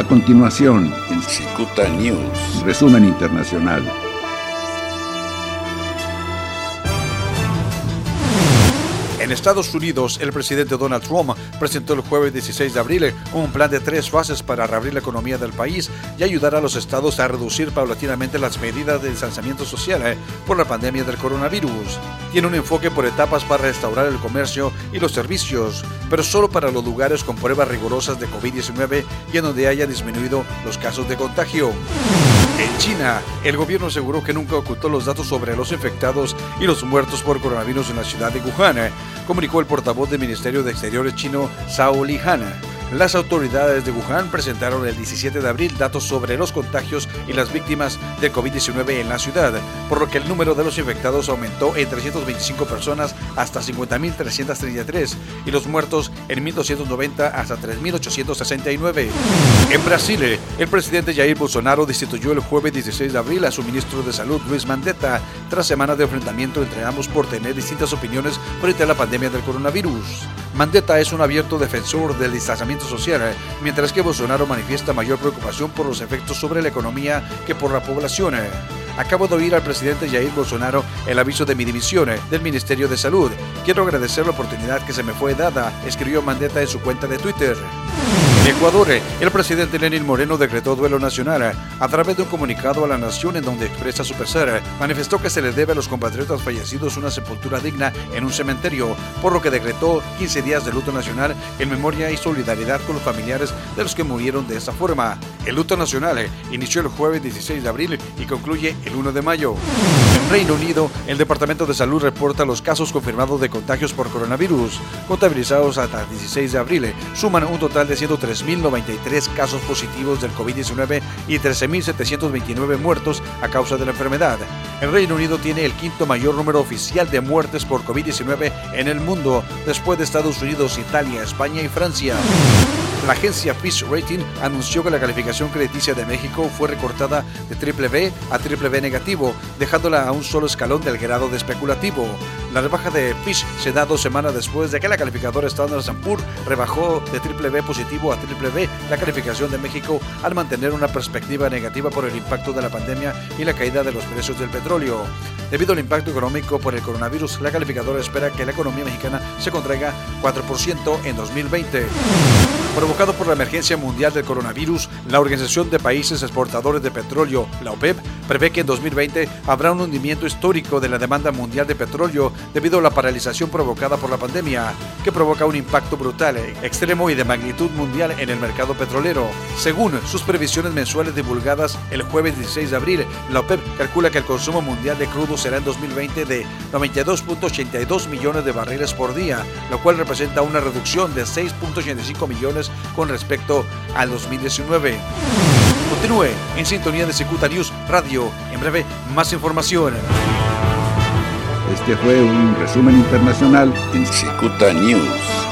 A continuación, en Cicuta News. resumen internacional. En Estados Unidos, el presidente Donald Trump presentó el jueves 16 de abril un plan de tres fases para reabrir la economía del país y ayudar a los estados a reducir paulatinamente las medidas de distanciamiento social eh, por la pandemia del coronavirus. Tiene un enfoque por etapas para restaurar el comercio y los servicios, pero solo para los lugares con pruebas rigurosas de COVID-19 y en donde haya disminuido los casos de contagio. China, el gobierno aseguró que nunca ocultó los datos sobre los infectados y los muertos por coronavirus en la ciudad de Wuhan, eh, comunicó el portavoz del Ministerio de Exteriores chino, Zhao Lihan. Las autoridades de Wuhan presentaron el 17 de abril datos sobre los contagios y las víctimas de COVID-19 en la ciudad, por lo que el número de los infectados aumentó en 325 personas hasta 50.333 y los muertos en 1.290 hasta 3.869. En Brasil, el presidente Jair Bolsonaro destituyó el jueves 16 de abril a su ministro de Salud, Luis Mandetta, tras semanas de enfrentamiento entre ambos por tener distintas opiniones frente a la pandemia del coronavirus. Mandetta es un abierto defensor del distanciamiento social, eh, mientras que Bolsonaro manifiesta mayor preocupación por los efectos sobre la economía que por la población. eh. Acabo de oír al presidente Jair Bolsonaro el aviso de mi división eh, del Ministerio de Salud. Quiero agradecer la oportunidad que se me fue dada, escribió Mandetta en su cuenta de Twitter. Ecuador, eh, el presidente Lenín Moreno decretó duelo nacional eh, a través de un comunicado a la nación en donde expresa su pesar. eh, Manifestó que se le debe a los compatriotas fallecidos una sepultura digna en un cementerio, por lo que decretó 15 días de luto nacional en memoria y solidaridad con los familiares de los que murieron de esta forma. El luto nacional eh, inició el jueves 16 de abril y concluye el 1 de mayo. En Reino Unido, el Departamento de Salud reporta los casos confirmados de contagios por coronavirus, contabilizados hasta el 16 de abril. eh, Suman un total de 103.093 casos positivos del COVID-19 y 13.729 muertos a causa de la enfermedad. El Reino Unido tiene el quinto mayor número oficial de muertes por COVID-19 en el mundo, después de Estados Unidos, Italia, España y Francia. La agencia Fitch Rating anunció que la calificación crediticia de México fue recortada de triple B a triple B negativo, dejándola a un solo escalón del grado de especulativo. La rebaja de Fitch se da dos semanas después de que la calificadora Standard Poor's rebajó de triple B positivo a triple B la calificación de México al mantener una perspectiva negativa por el impacto de la pandemia y la caída de los precios del petróleo. Debido al impacto económico por el coronavirus, la calificadora espera que la economía mexicana se contraiga 4% en 2020. Provocado por la emergencia mundial del coronavirus, la Organización de Países Exportadores de Petróleo, la OPEP, prevé que en 2020 habrá un hundimiento histórico de la demanda mundial de petróleo debido a la paralización provocada por la pandemia, que provoca un impacto brutal, extremo y de magnitud mundial en el mercado petrolero. Según sus previsiones mensuales divulgadas el jueves 16 de abril, la OPEP calcula que el consumo mundial de crudo será en 2020 de 92.82 millones de barriles por día, lo cual representa una reducción de 6.85 millones con respecto al 2019. Continúe en sintonía de Secuta News Radio. En breve, más información. Este fue un resumen internacional en Cicuta News.